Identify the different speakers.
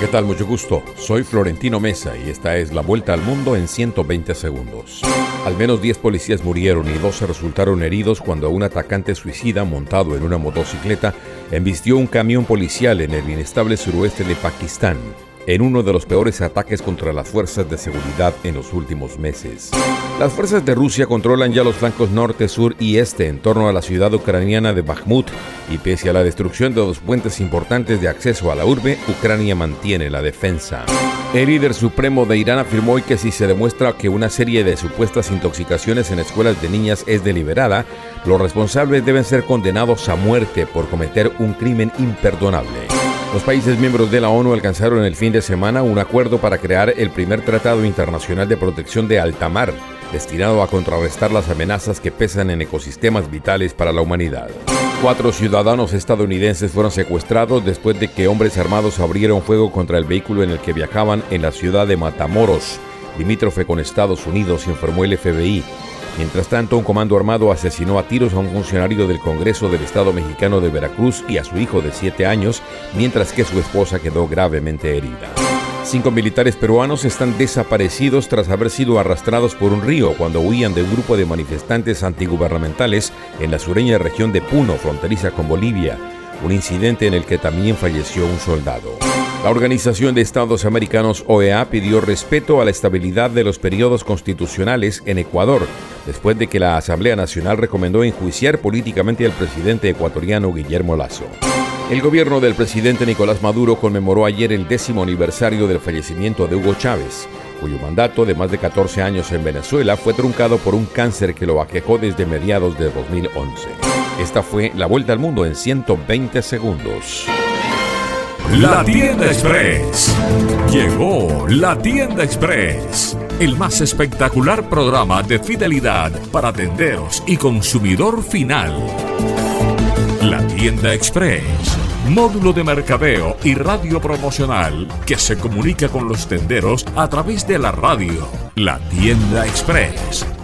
Speaker 1: ¿qué tal? Mucho gusto. Soy Florentino Mesa y esta es la vuelta al mundo en 120 segundos. Al menos 10 policías murieron y 12 resultaron heridos cuando un atacante suicida montado en una motocicleta embistió un camión policial en el inestable suroeste de Pakistán en uno de los peores ataques contra las fuerzas de seguridad en los últimos meses. Las fuerzas de Rusia controlan ya los flancos norte, sur y este en torno a la ciudad ucraniana de Bakhmut y pese a la destrucción de dos puentes importantes de acceso a la urbe, Ucrania mantiene la defensa. El líder supremo de Irán afirmó hoy que si se demuestra que una serie de supuestas intoxicaciones en escuelas de niñas es deliberada, los responsables deben ser condenados a muerte por cometer un crimen imperdonable. Los países miembros de la ONU alcanzaron el fin de semana un acuerdo para crear el primer Tratado Internacional de Protección de Alta Mar, destinado a contrarrestar las amenazas que pesan en ecosistemas vitales para la humanidad. Cuatro ciudadanos estadounidenses fueron secuestrados después de que hombres armados abrieron fuego contra el vehículo en el que viajaban en la ciudad de Matamoros, limítrofe con Estados Unidos, informó el FBI. Mientras tanto, un comando armado asesinó a tiros a un funcionario del Congreso del Estado mexicano de Veracruz y a su hijo de 7 años, mientras que su esposa quedó gravemente herida. Cinco militares peruanos están desaparecidos tras haber sido arrastrados por un río cuando huían de un grupo de manifestantes antigubernamentales en la sureña región de Puno, fronteriza con Bolivia, un incidente en el que también falleció un soldado. La Organización de Estados Americanos OEA pidió respeto a la estabilidad de los periodos constitucionales en Ecuador, después de que la Asamblea Nacional recomendó enjuiciar políticamente al presidente ecuatoriano Guillermo Lazo. El gobierno del presidente Nicolás Maduro conmemoró ayer el décimo aniversario del fallecimiento de Hugo Chávez, cuyo mandato de más de 14 años en Venezuela fue truncado por un cáncer que lo aquejó desde mediados de 2011. Esta fue la vuelta al mundo en 120 segundos.
Speaker 2: La tienda express. Llegó la tienda express. El más espectacular programa de fidelidad para tenderos y consumidor final. La tienda express. Módulo de mercadeo y radio promocional que se comunica con los tenderos a través de la radio. La tienda express.